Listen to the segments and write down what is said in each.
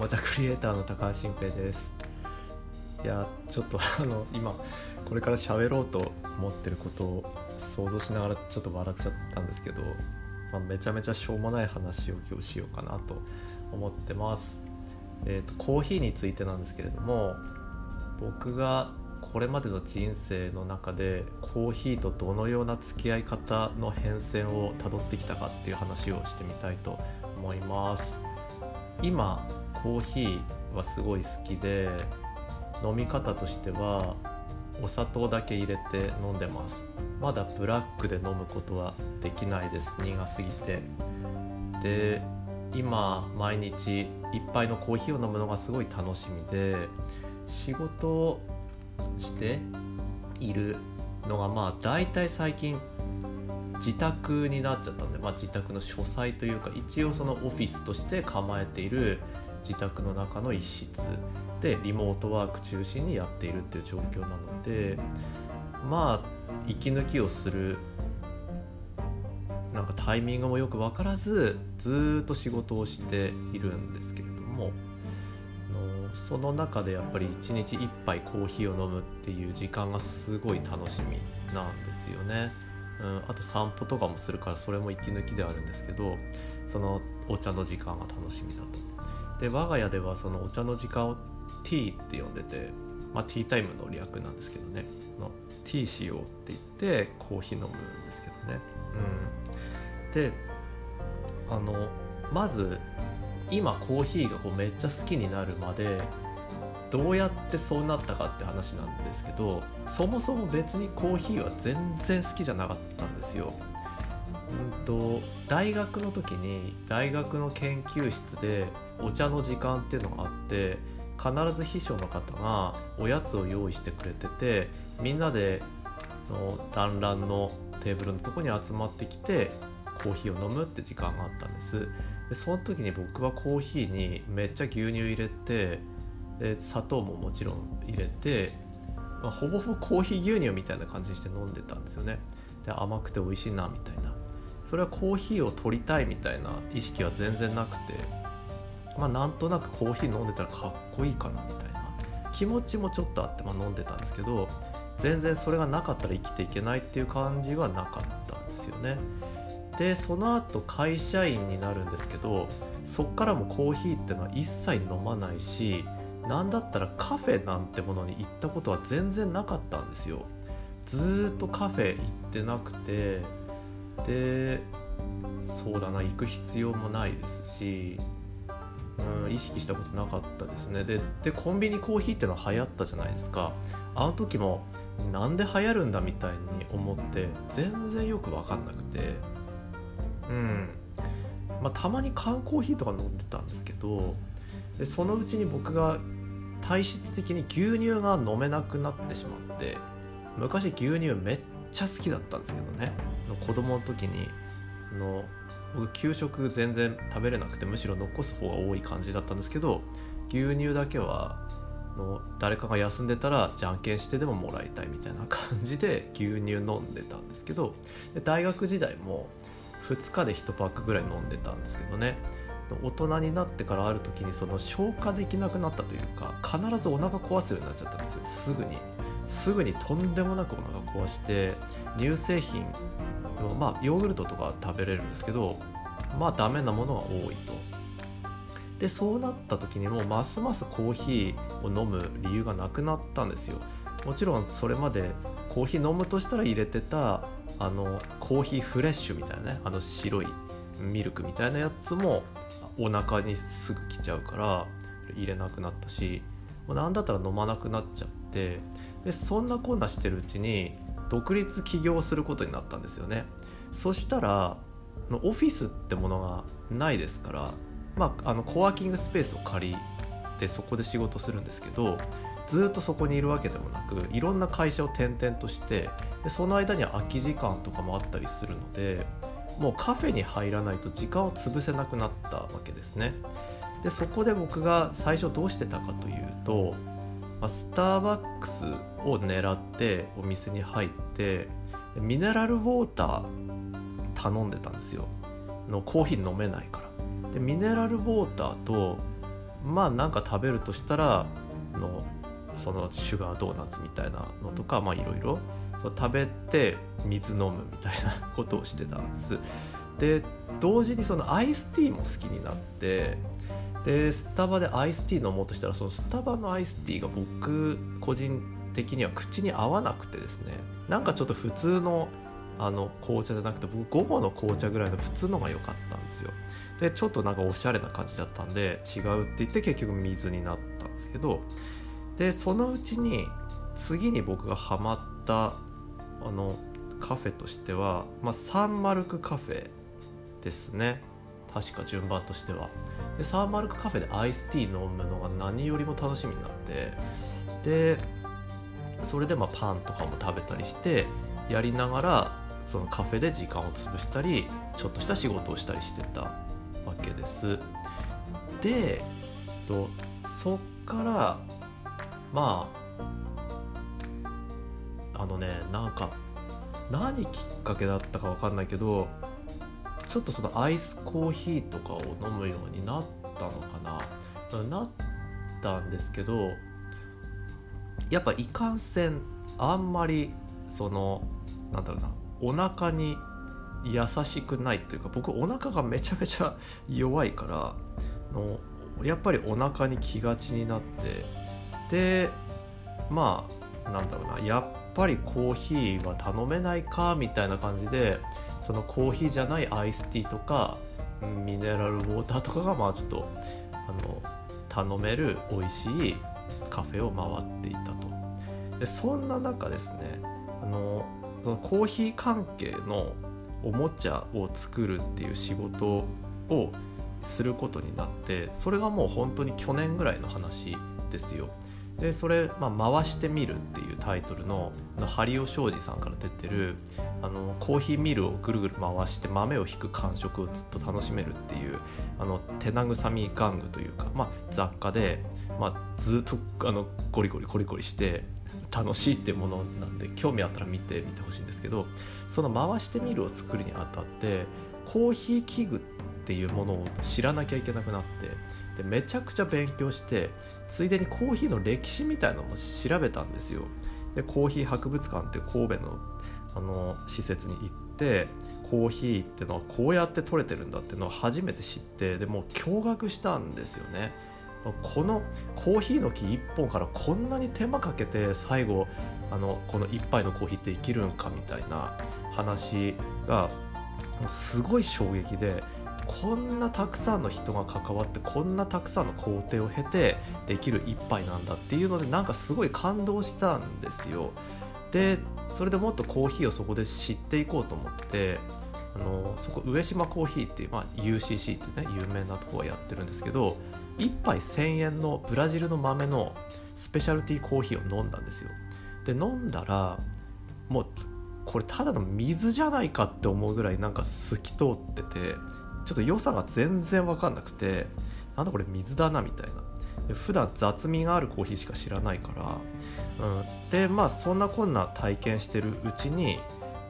もちゃクリエイターの高橋新平です。いやちょっとあの今これから喋ろうと思ってることを想像しながらちょっと笑っちゃったんですけど、まあ、めちゃめちゃしょうもない話を今日しようかなと思ってます。えーと、コーヒーについてなんですけれども僕がこれまでの人生の中でコーヒーとどのような付き合い方の変遷をたどってきたかっていう話をしてみたいと思います。今コーヒーはすごい好きで飲み方としてはお砂糖だけ入れて飲んでます。まだブラックで飲むことはできないです。苦すぎて。で今毎日一杯のコーヒーを飲むのがすごい楽しみで仕事をしているのがまあ大体最近自宅になっちゃったんで、まあ、自宅の書斎というか一応そのオフィスとして構えている自宅の中の一室でリモートワーク中心にやっているっていう状況なのでまあ息抜きをするなんかタイミングもよく分からずずっと仕事をしているんですけれどものその中でやっぱり1日1杯コーヒーを飲むっていう時間がすごい楽しみなんですよね。うん、あと散歩とかもするからそれも息抜きではあるんですけどそのお茶の時間が楽しみだと。で我が家ではそのお茶の時間をティーって呼んでて、まあ、ティータイムの略なんですけどねのティーしようって言ってコーヒー飲むんですけどね。うん、であのまず今コーヒーがこうめっちゃ好きになるまでどうやってそうなったかって話なんですけどそもそも別にコーヒーは全然好きじゃなかったんですよ。うんと大学の時に大学の研究室でお茶の時間っていうのがあって必ず秘書の方がおやつを用意してくれててみんなでの団らんのテーブルのとこに集まってきてコーヒーを飲むって時間があったんです。でその時に僕はコーヒーにめっちゃ牛乳入れてで砂糖ももちろん入れて、まあ、ほぼほぼコーヒー牛乳みたいな感じにして飲んでたんですよね。で甘くて美味しいなみたいな。それはコーヒーを取りたいみたいな意識は全然なくてまあなんとなくコーヒー飲んでたらかっこいいかなみたいな。気持ちもちょっとあって、まあ、飲んでたんですけど全然それがなかったら生きていけないっていう感じはなかったんですよね。でその後会社員になるんですけどそっからもコーヒーってのは一切飲まないし何だったらカフェなんてものに行ったことは全然なかったんですよ。ずっとカフェ行ってなくてでそうだな行く必要もないですし、うん、意識したことなかったですね。ででコンビニコーヒーってのは流行ったじゃないですか。あの時もなんで流行るんだみたいに思って全然よく分かんなくて。うん。まあ、たまに缶コーヒーとか飲んでたんですけどでそのうちに僕が体質的に牛乳が飲めなくなってしまって昔牛乳めっちゃ好きだったんですけどね。子供の時にの僕給食全然食べれなくてむしろ残す方が多い感じだったんですけど牛乳だけはの誰かが休んでたらじゃんけんしてでももらいたいみたいな感じで牛乳飲んでたんですけど大学時代も2日で1パックぐらい飲んでたんですけどね。大人になってからある時にその消化できなくなったというか必ずお腹壊すようになっちゃったんですよ。すぐに。すぐにとんでもなくお腹壊して乳製品のまあヨーグルトとか食べれるんですけどまあダメなものが多いと。でそうなった時にもますますコーヒーを飲む理由がなくなったんですよ。もちろんそれまでコーヒー飲むとしたら入れてたあのコーヒーフレッシュみたいなねあの白いミルクみたいなやつもお腹にすぐ来ちゃうから入れなくなったしもう何だったら飲まなくなっちゃってでそんなこんなしてるうちに独立起業することになったんですよね。そしたらオフィスってものがないですからまああのコワーキングスペースを借りてそこで仕事するんですけどずっとそこにいるわけでもなくいろんな会社を転々としてでその間には空き時間とかもあったりするのでもうカフェに入らないと時間を潰せなくなったわけですね。でそこで僕が最初どうしてたかというと、まあ、スターバックスを狙ってお店に入ってミネラルウォーター頼んでたんですよ。のコーヒー飲めないから。でミネラルウォーターとまあなんか食べるとしたらのそのシュガードーナツみたいなのとかまあいろいろ。食べて水飲むみたいな ことをしてたんです。で同時にそのアイスティーも好きになってでスタバでアイスティー飲もうとしたらそのスタバのアイスティーが僕個人的には口に合わなくてですね。なんかちょっと普通のあの紅茶じゃなくて僕午後の紅茶ぐらいの普通のが良かったんですよ。でちょっとなんかおしゃれな感じだったんで違うって言って結局水になったんですけど。でそのうちに次に僕がハマったあのカフェとしては、まあ、サンマルクカフェですね。確か順番としては。でサンマルクカフェでアイスティー飲むのが何よりも楽しみになってでそれでまパンとかも食べたりしてやりながらそのカフェで時間を潰したりちょっとした仕事をしたりしてたわけです。でとそっからまああのねなんか何きっかけだったか分かんないけどちょっとそのアイスコーヒーとかを飲むようになったのかな。なったんですけどやっぱいかんせんあんまりそのなんだろうなお腹に優しくないというか僕お腹がめちゃめちゃ弱いからのやっぱりお腹に気がちになってでまあなんだろうなやっぱりコーヒーは頼めないかみたいな感じでそのコーヒーじゃないアイスティーとかミネラルウォーターとかがまあちょっとあの頼める美味しいカフェを回っていたとでそんな中ですねあのそのコーヒー関係のおもちゃを作るっていう仕事をすることになってそれがもう本当に去年ぐらいの話ですよ。でそれ、まあ、回してみるっていうタイトルの針尾庄司さんから出てるあのコーヒーミルをぐるぐる回して豆を引く感触をずっと楽しめるっていうあの手慰み玩具というか、まあ、雑貨で、まあ、ずっとあのゴリゴリゴリゴリして楽しいっていうものなんで興味あったら見てみてほしいんですけどその回してみるを作るにあたってコーヒー器具っていうものを知らなきゃいけなくなってでめちゃくちゃ勉強してついでにコーヒーの歴史みたいなのも調べたんですよ。でコーヒー博物館って神戸のあの施設に行ってコーヒーってのはこうやって取れてるんだってのを初めて知ってでも驚愕したんですよね。このコーヒーの木1本からこんなに手間かけて最後あのこの1杯のコーヒーって生きるんかみたいな話がすごい衝撃でこんなたくさんの人が関わってこんなたくさんの工程を経てできる一杯なんだっていうのでなんかすごい感動したんですよ。でそれでもっとコーヒーをそこで知っていこうと思ってあのそこ上島コーヒーっていう、まあ、UCC ってね有名なとこはやってるんですけど1杯1000円のブラジルの豆のスペシャルティーコーヒーを飲んだんですよで飲んだらもうこれただの水じゃないかって思うぐらいなんか透き通っててちょっと良さが全然分かんなくてなんだこれ水だなみたいな普段雑味があるコーヒーしか知らないから、うん、でまあそんなこんな体験してるうちに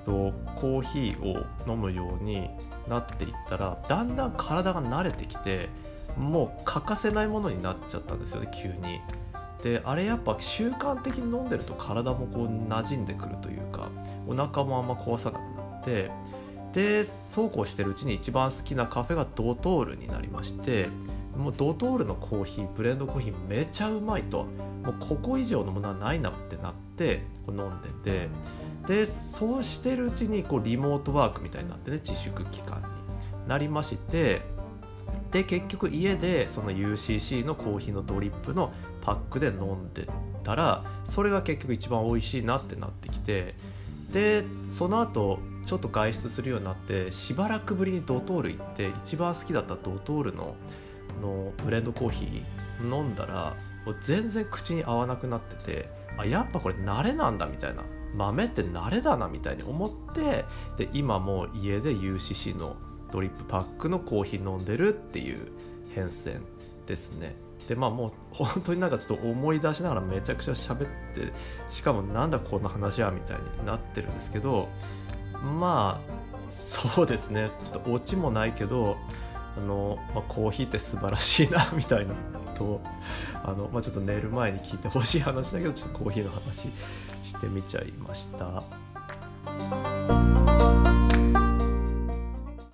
とコーヒーを飲むようになっていったらだんだん体が慣れてきてもう欠かせないものになっちゃったんですよね急に。であれやっぱ習慣的に飲んでると体もこう馴染んでくるというかお腹もあんま壊さなくなってでそうこうしてるうちに一番好きなカフェがドトールになりましてもうドトールのコーヒーブレンドコーヒーめちゃうまいと。もうここ以上のものはないなってなって飲んでて。でそうしてるうちにこうリモートワークみたいになってね自粛期間になりまして。で結局家でその UCC のコーヒーのドリップのパックで飲んでたらそれが結局一番美味しいなってなってきて。でその後ちょっと外出するようになってしばらくぶりにドトール行って一番好きだったドトールののブレンドコーヒー飲んだら全然口に合わなくなっててあやっぱこれ慣れなんだみたいな豆って慣れだなみたいに思ってで今もう家で UCC のドリップパックのコーヒー飲んでるっていう変遷ですね。でまあもう 本当になんかちょっと思い出しながらめちゃくちゃ喋ってしかもなんだこんな話はみたいになってるんですけどまあそうですねちょっとオチもないけどあの、まあ、コーヒーって素晴らしいなみたいなとあの、まあ、ちょっと寝る前に聞いてほしい話だけどちょっとコーヒーの話してみちゃいました。